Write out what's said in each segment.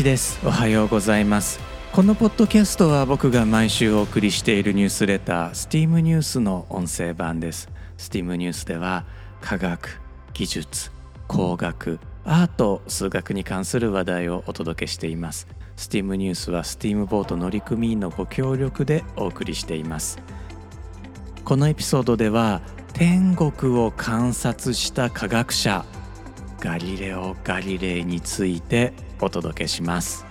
一です。おはようございます。このポッドキャストは僕が毎週お送りしているニュースレター STEAM ニュースの音声版です。STEAM ニュースでは科学技術工学アート数学に関する話題をお届けしています。STEAM ニュースは STEAM ボート乗組員のご協力でお送りしています。このエピソードでは天国を観察した科学者ガリレオ・ガリレイについてお届けします。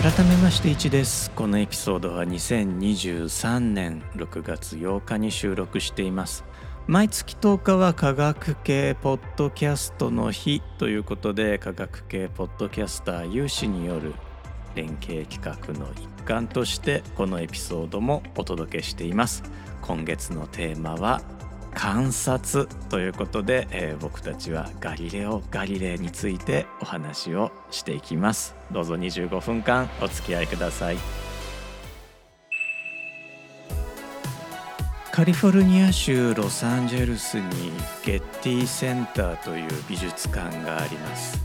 改めまして1です。このエピソードは2023年6月8日に収録しています。毎月10日は科学系ポッドキャストの日ということで科学系ポッドキャスター有志による連携企画の一環としてこのエピソードもお届けしています。今月のテーマは観察ということで、えー、僕たちはガリレオ・ガリレイについてお話をしていきます。どうぞ25分間お付き合いください。カリフォルニア州ロサンゼルスにゲッティセンターという美術館があります。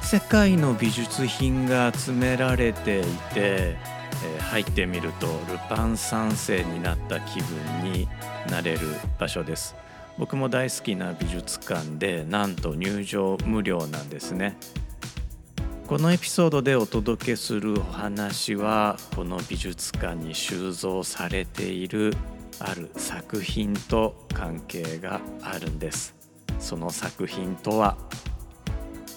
世界の美術品が集められていてえー、入ってみるとルパン三世になった気分になれる場所です。僕も大好きな美術館でなんと入場無料なんですね。このエピソードでお届けするお話はこの美術館に収蔵されているある作品と関係があるんです。その作品とは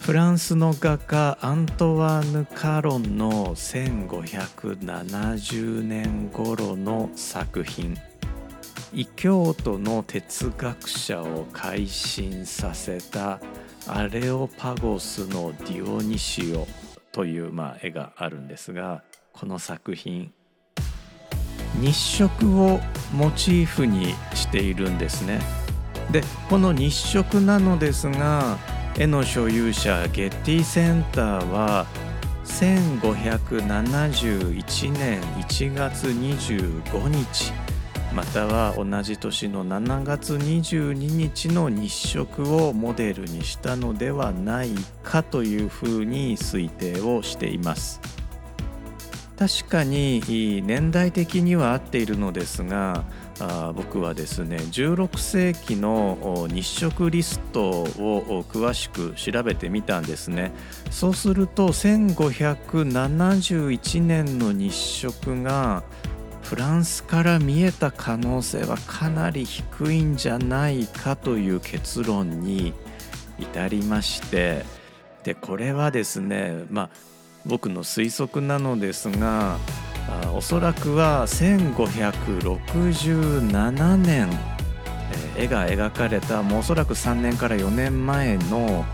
フランスの画家アントワーヌ・カロンの1570年頃の作品異教徒の哲学者を改心させたアレオパゴスのディオニシオという、まあ、絵があるんですがこの作品日食をモチーフにしているんですね。でこの日食なのですが絵の所有者ゲッティセンターは1571年1月25日または同じ年の7月22日の日食をモデルにしたのではないかというふうに推定をしています。確かに年代的には合っているのですがあ僕はですね16世紀の日食リストを詳しく調べてみたんですね。そうすると1571年の日食がフランスから見えた可能性はかなり低いんじゃないかという結論に至りまして。でこれはですねまあ僕の推測なのですがおそらくは1567年、絵が描かれたもうおそらく3年から4年前の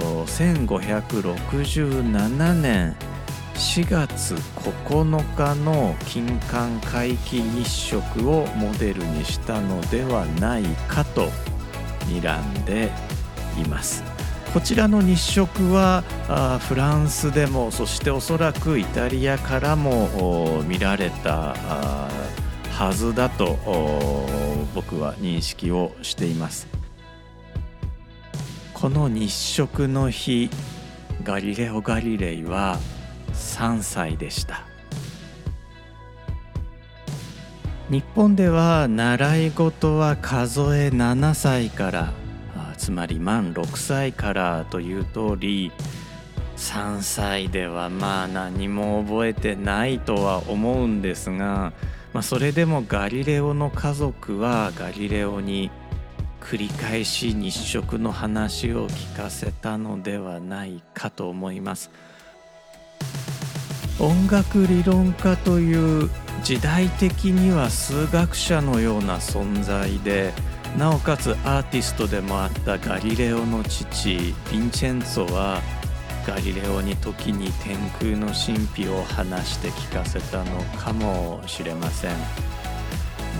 1567年4月9日の金環皆既日食をモデルにしたのではないかと睨んでいます。こちらの日食はフランスでもそしておそらくイタリアからも見られたはずだと僕は認識をしています。この日食の日ガリレオ・ガリレイは3歳でした。日本では習い事は数え7歳からつまり満6歳からという通り3歳ではまあ何も覚えてないとは思うんですが、まあ、それでもガリレオの家族はガリレオに繰り返し日食の話を聞かせたのではないかと思います。音楽理論家という時代的には数学者のような存在でなおかつアーティストでもあったガリレオの父ヴィンチェンツォはガリレオに時に天空の神秘を話して聞かせたのかもしれません。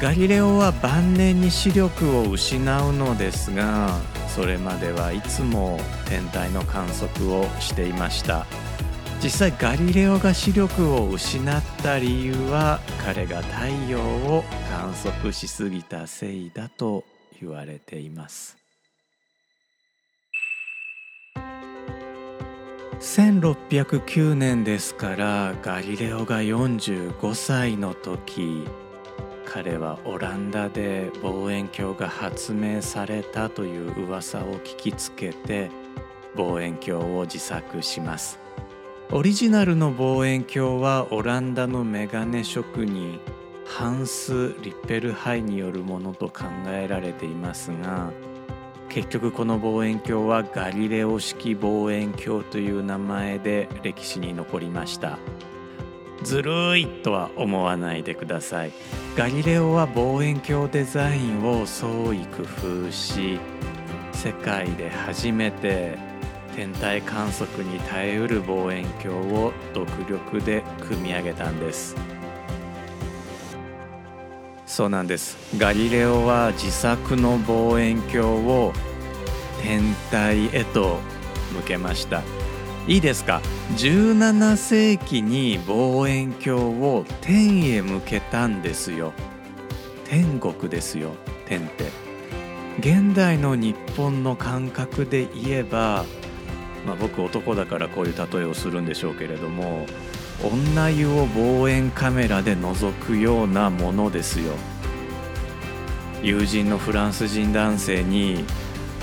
ガリレオは晩年に視力を失うのですがそれまではいつも天体の観測をしていました。実際ガリレオが視力を失った理由は彼が太陽を観測しすぎたせいだと言われています。1609年ですからガリレオが45歳の時彼はオランダで望遠鏡が発明されたという噂を聞きつけて望遠鏡を自作します。オリジナルの望遠鏡はオランダのメガネ職人ハンス・リッペルハイによるものと考えられていますが結局この望遠鏡はガリレオ式望遠鏡という名前で歴史に残りました。ずるいとは思わないでください。ガリレオは望遠鏡デザインを創意工夫し世界で初めて天体観測に耐えうる望遠鏡を独力で組み上げたんです。そうなんです。ガリレオは自作の望遠鏡を天体へと向けました。いいですか？17世紀に望遠鏡を天へ向けたんですよ。天国ですよ天って。現代の日本の感覚で言えば、まあ、僕男だからこういう例えをするんでしょうけれども女湯を望遠カメラで覗くようなものですよ。友人のフランス人男性に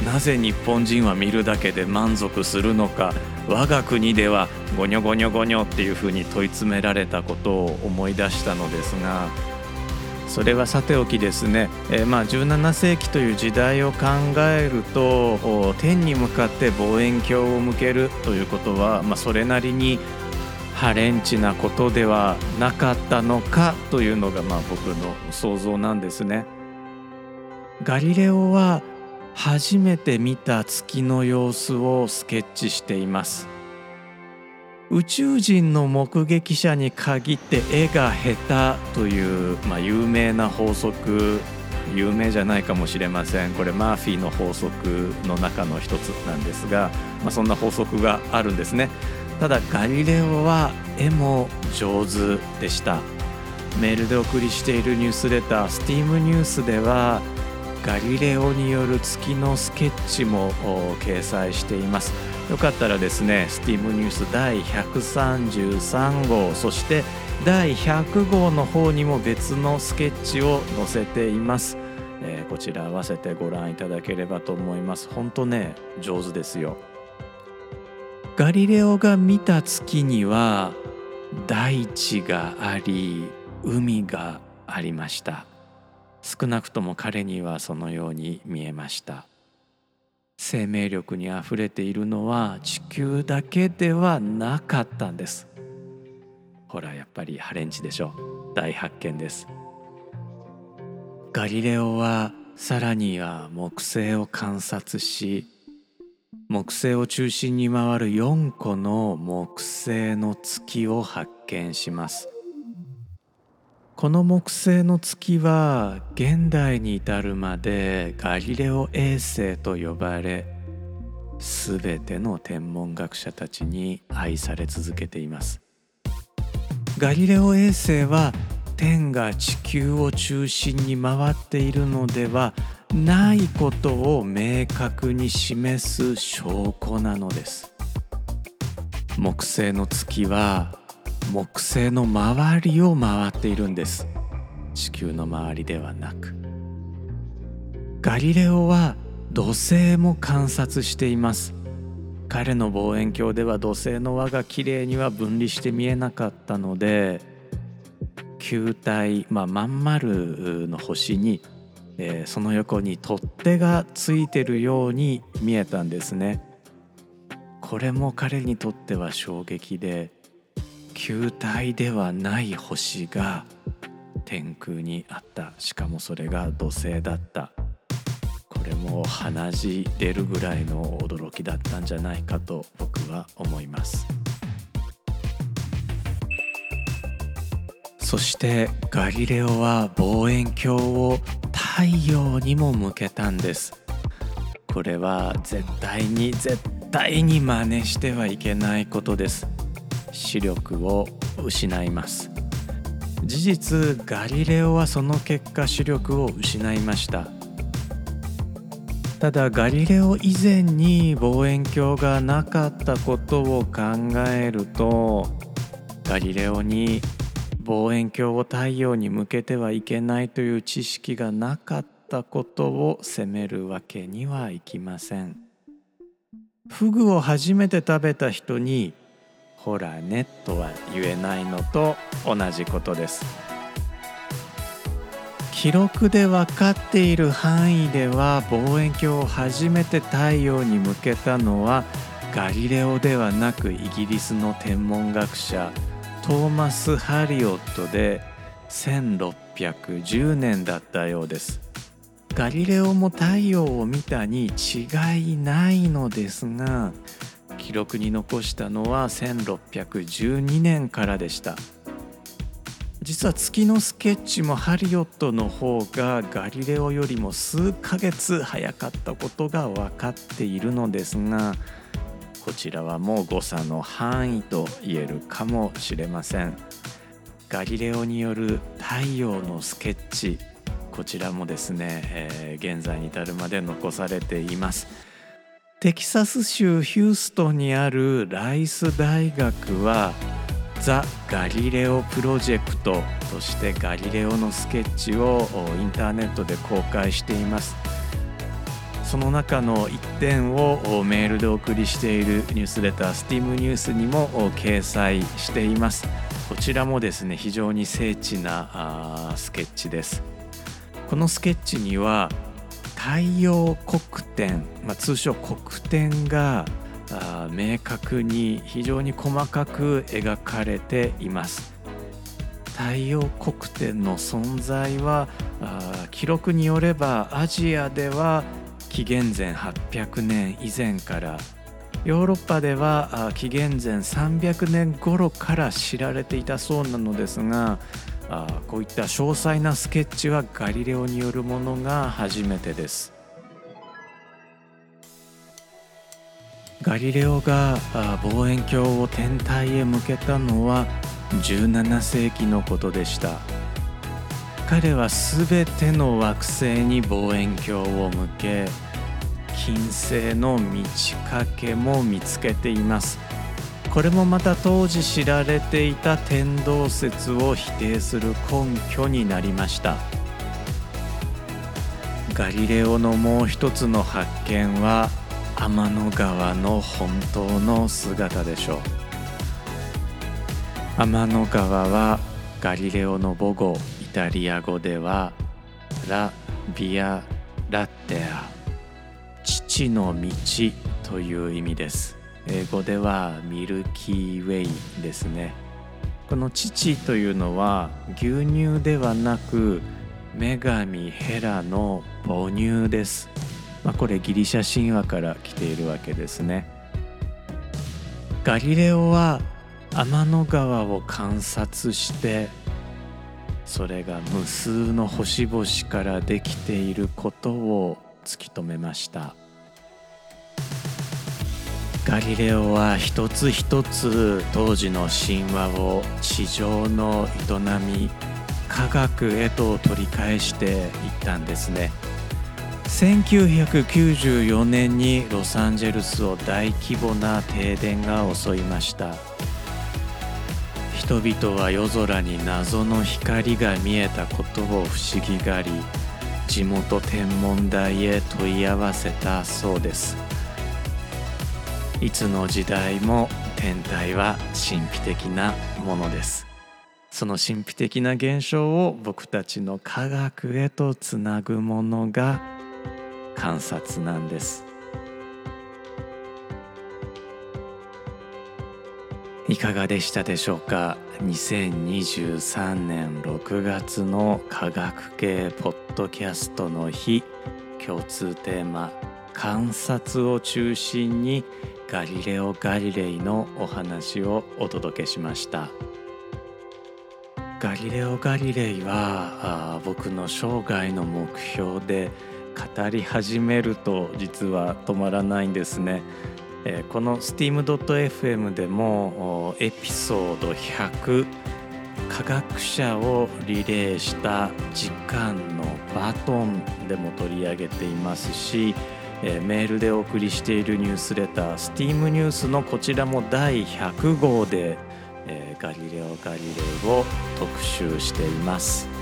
なぜ日本人は見るだけで満足するのか我が国ではゴニョゴニョゴニョっていうふうに問い詰められたことを思い出したのですがそれはさておきですね、えー、まあ17世紀という時代を考えると天に向かって望遠鏡を向けるということは、まあ、それなりにハレンチなことではなかったのかというのがまあ僕の想像なんですね。ガリレオは初めて見た月の様子をスケッチしています。宇宙人の目撃者に限って絵が下手という、まあ、有名な法則有名じゃないかもしれません。これマーフィーの法則の中の一つなんですが、まあ、そんな法則があるんですね。ただガリレオは絵も上手でした。メールでお送りしているニュースレタースティームニュースではガリレオによる月のスケッチも掲載しています。よかったらですねスティームニュース第133号そして第100号の方にも別のスケッチを載せています、えー、こちら合わせてご覧いただければと思います。本当ね上手ですよ。ガリレオが見た月には大地があり海がありました。少なくとも彼にはそのように見えました。生命力にあふれているのは地球だけではなかったんです。ほらやっぱりハレンチでしょ。大発見です。ガリレオはさらには木星を観察し木星を中心に回る4個の木星の月を発見します。この木星の月は現代に至るまでガリレオ衛星と呼ばれ全ての天文学者たちに愛され続けています。ガリレオ衛星は天が地球を中心に回っているのではないことを明確に示す証拠なのです。木星の月は木星の周りを回っているんです。地球の周りではなく。ガリレオは土星も観察しています。彼の望遠鏡では土星の輪がきれいには分離して見えなかったので球体、まあ、まん丸の星に、えー、その横に取っ手がついてるように見えたんですね。これも彼にとっては衝撃で球体ではない星が天空にあった。しかもそれが土星だった。これも鼻血出るぐらいの驚きだったんじゃないかと僕は思います。そしてガリレオは望遠鏡を太陽にも向けたんです。これは絶対に絶対に真似してはいけないことです。視力を失います。事実ガリレオはその結果視力を失いました。ただガリレオ以前に望遠鏡がなかったことを考えるとガリレオに望遠鏡を太陽に向けてはいけないという知識がなかったことを責めるわけにはいきません。フグを初めて食べた人に「ほらね」とは言えないのと同じことです。記録で分かっている範囲では望遠鏡を初めて太陽に向けたのはガリレオではなくイギリスの天文学者トーマス・ハリオットで1610年だったようです。ガリレオも太陽を見たに違いないのですが記録に残したのは1612年からでした。実は月のスケッチもハリオットの方がガリレオよりも数ヶ月早かったことが分かっているのですがこちらはもう誤差の範囲と言えるかもしれません。ガリレオによる太陽のスケッチこちらもですね、えー、現在に至るまで残されています。テキサス州ヒューストンにあるライス大学はザ・ガリレオプロジェクトとしてガリレオのスケッチをインターネットで公開しています。その中の1点をメールでお送りしているニュースレタースティームニュースにも掲載しています。こちらもですね非常に精緻なスケッチです。このスケッチには太陽黒点、まあ、通称黒点が明確に非常に細かく描かれています。太陽黒点の存在は記録によればアジアでは紀元前800年以前からヨーロッパでは紀元前300年頃から知られていたそうなのですがこういった詳細なスケッチはガリレオによるものが初めてです。ガリレオが望遠鏡を天体へ向けたのは17世紀のことでした。彼は全ての惑星に望遠鏡を向け金星の満ち欠けも見つけています。これもまた当時知られていた天動説を否定する根拠になりました。ガリレオのもう一つの発見は天の川の本当の姿でしょう。天の川はガリレオの母語タリア語ではラ・ビア・ラッテア父の道という意味です。英語ではミルキーウェイですね。この父というのは牛乳ではなく女神ヘラの母乳です。まあ、これギリシャ神話から来ているわけですね。ガリレオは天の川を観察してそれが無数の星々からできていることを突き止めましたガリレオは一つ一つ当時の神話を地上の営み科学へと取り返していったんですね。1994年にロサンゼルスを大規模な停電が襲いました人々は夜空に謎の光が見えたことを不思議がり地元天文台へ問い合わせたそうです。いつの時代も天体は神秘的なものです。その神秘的な現象を僕たちの科学へとつなぐものが観察なんです。いかがでしたでしょうか？2023年6月の科学系ポッドキャストの日。共通テーマ観察を中心にガリレオ・ガリレイのお話をお届けしました。ガリレオ・ガリレイは僕の生涯の目標で語り始めると実は止まらないんですね。えー、この steam.fm でもエピソード100科学者をリレーした時間のバトンでも取り上げていますし、メールでお送りしているニュースレター STEAM ニュースのこちらも第100号で、ガリレオ・ガリレイを特集しています。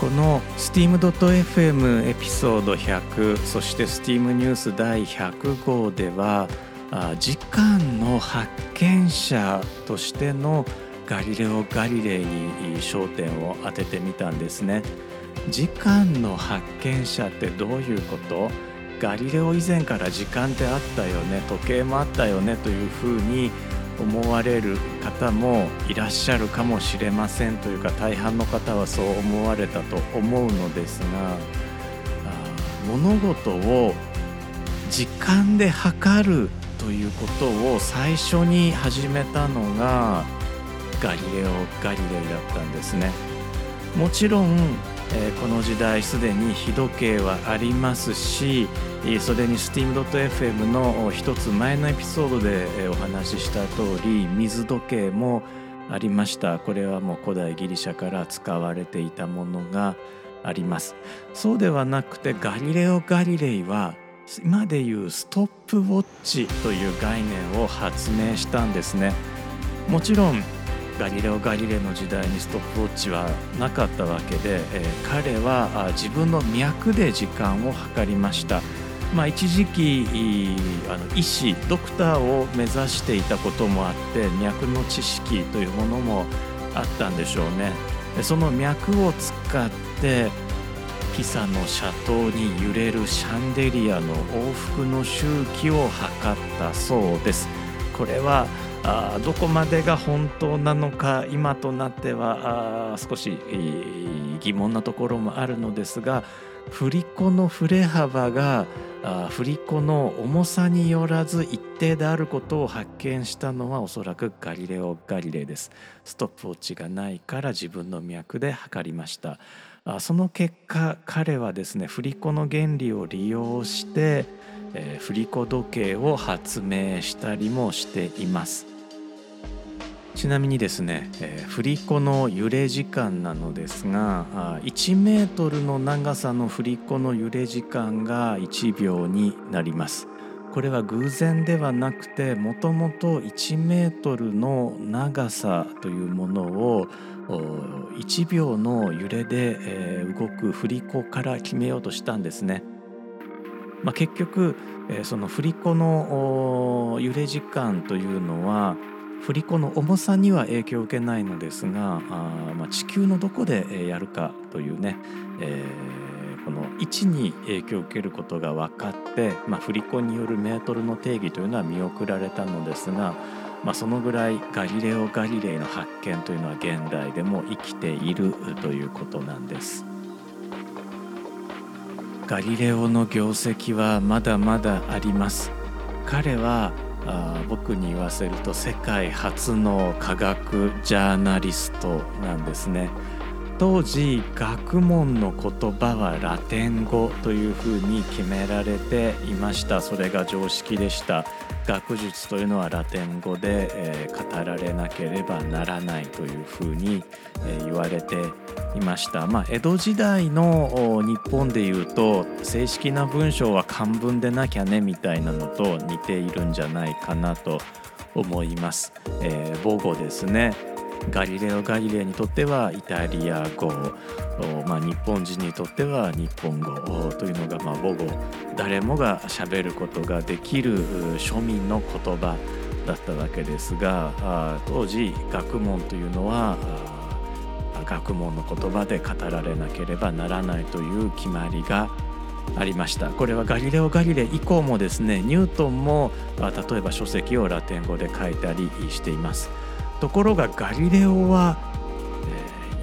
この steam.fm エピソード100そして STEAM ニュース第100号では時間の発見者としてのガリレオ・ガリレイに焦点を当ててみたんですね。時間の発見者ってどういうこと？ガリレオ以前から時間ってあったよね時計もあったよねというふうに思われる方もいらっしゃるかもしれませんというか大半の方はそう思われたと思うのですが物事を時間で測るということを最初に始めたのがガリレオ・ガリレイだったんですね。もちろんえ、この時代すでに日時計はありますしそれに steam.fm の一つ前のエピソードでお話しした通り水時計もありました。これはもう古代ギリシャから使われていたものがあります。そうではなくてガリレオ・ガリレイは今でいうストップウォッチという概念を発明したんですね。もちろんガリレオ・ガリレの時代にストップウォッチはなかったわけで、えー、彼は自分の脈で時間を測りました。まあ、一時期あの医師ドクターを目指していたこともあって脈の知識というものもあったんでしょうね。その脈を使ってピサの斜塔に揺れるシャンデリアの往復の周期を測ったそうです。これはあどこまでが本当なのか今となってはあ少し、えー、疑問なところもあるのですが振り子の振れ幅があ振り子の重さによらず一定であることを発見したのはおそらくガリレオ・ガリレイです。ストップウォッチがないから自分の脈で測りました。あその結果彼はですね振り子の原理を利用して、えー、振り子時計を発明したりもしています。ちなみにですね、えー、振り子の揺れ時間なのですが1メートルの長さの振り子の揺れ時間が1秒になりますこれは偶然ではなくてもともと1メートルの長さというものを1秒の揺れで、えー、動く振り子から決めようとしたんですね。まあ、結局、えー、その振り子の揺れ時間というのは振り子の重さには影響を受けないのですがあ、まあ、地球のどこでやるかというね、えー、この位置に影響を受けることが分かって、まあ、振り子によるメートルの定義というのは見送られたのですが、まあ、そのぐらいガリレオ・ガリレイの発見というのは現代でも生きているということなんです。ガリレオの業績はまだまだあります。彼はあ僕に言わせると世界初の科学ジャーナリストなんですね。当時学問の言葉はラテン語というふうに決められていました。それが常識でした。学術というのはラテン語で、えー、語られなければならないというふうに、えー、言われていました、まあ、江戸時代の日本でいうと正式な文章は漢文でなきゃねみたいなのと似ているんじゃないかなと思います、えー、母語ですね。ガリレオ・ガリレイにとってはイタリア語、まあ、日本人にとっては日本語というのがまあ母語誰もがしゃべることができる庶民の言葉だったわけですが当時学問というのは学問の言葉で語られなければならないという決まりがありましたこれはガリレオ・ガリレイ以降もですねニュートンも例えば書籍をラテン語で書いたりしています。ところがガリレオは、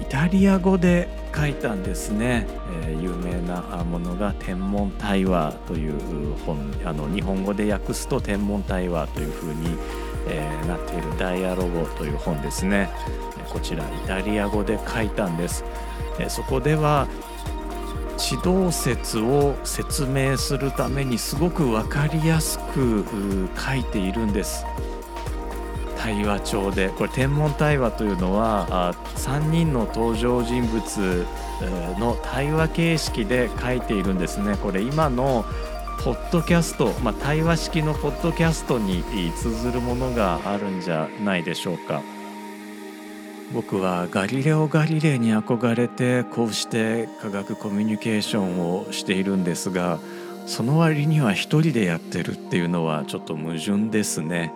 え、イタリア語で書いたんですね、え、有名なものが「天文対話」という本あの日本語で訳すと「天文対話」というふうにえ、なっている「ダイアロゴ」という本ですね。こちらイタリア語で書いたんです、え、そこでは地動説を説明するためにすごく分かりやすく書いているんです。対話帳で。これ天文対話というのは3人の登場人物の対話形式で書いているんですね。これ今のポッドキャスト、まあ、対話式のポッドキャストに通ずるものがあるんじゃないでしょうか。僕はガリレオ・ガリレイに憧れてこうして科学コミュニケーションをしているんですがその割には一人でやってるっていうのはちょっと矛盾ですね。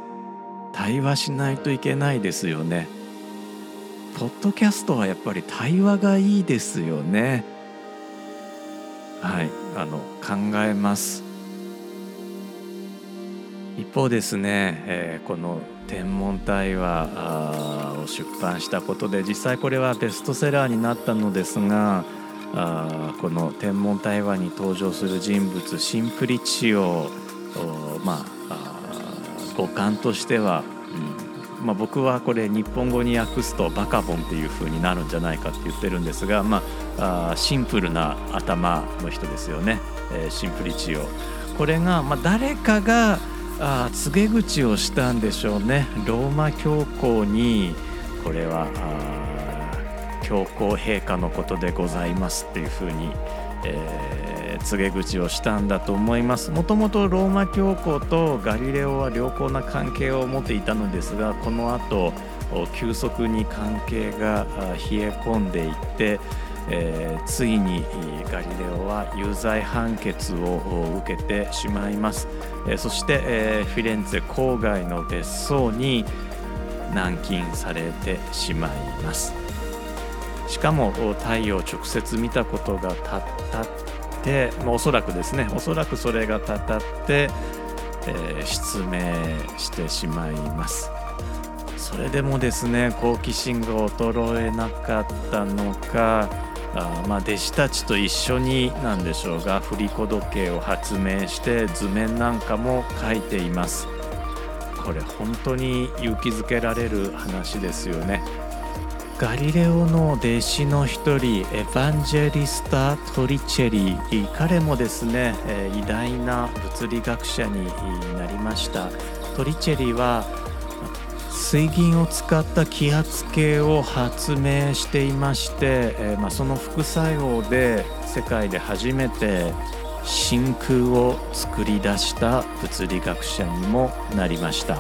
対話しないといけないですよね。ポッドキャストはやっぱり対話がいいですよね。はいあの考えます。一方ですね、えー、この天文対話を出版したことで実際これはベストセラーになったのですがあこの天文対話に登場する人物シンプリチオまあ語感としては、うん。まあ、僕はこれ日本語に訳すとバカボンっていう風になるんじゃないかって言ってるんですが、まあ、あシンプルな頭の人ですよね、えー、シンプリチオ。これが、まあ、誰かがあ告げ口をしたんでしょうね。ローマ教皇にこれは教皇陛下のことでございますっていうふうに、えー、告げ口をしたんだと思います。もともとローマ教皇とガリレオは良好な関係を持っていたのですがこの後急速に関係が冷え込んでいってえー、ついにガリレオは有罪判決を受けてしまいます、えー、そして、えー、フィレンツェ郊外の別荘に軟禁されてしまいます。しかも太陽を直接見たことがたったって、まあ、おそらくですね。おそらくそれがたたって、えー、失明してしまいます。それでもですね好奇心が衰えなかったのかあまあ、弟子たちと一緒になんでしょうが振り子時計を発明して図面なんかも書いています。これ本当に勇気づけられる話ですよね。ガリレオの弟子の一人エヴァンジェリスタ・トリチェリ彼もですね偉大な物理学者になりました。トリチェリは水銀を使った気圧計を発明していまして、え、ま、その副作用で世界で初めて真空を作り出した物理学者にもなりました。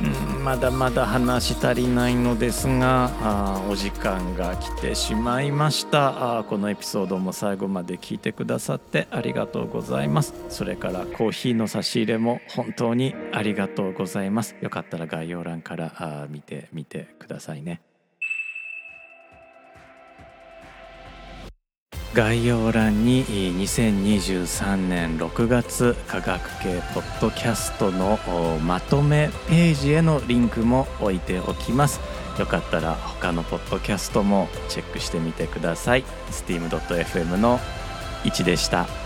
うん、まだまだ話足りないのですがあお時間が来てしまいました。あこのエピソードも最後まで聞いてくださってありがとうございます。それからコーヒーの差し入れも本当にありがとうございます。よかったら概要欄からあ見てみてくださいね。概要欄に2023年6月科学系ポッドキャストのまとめページへのリンクも置いておきます。よかったら他のポッドキャストもチェックしてみてください。steam.fm の1でした「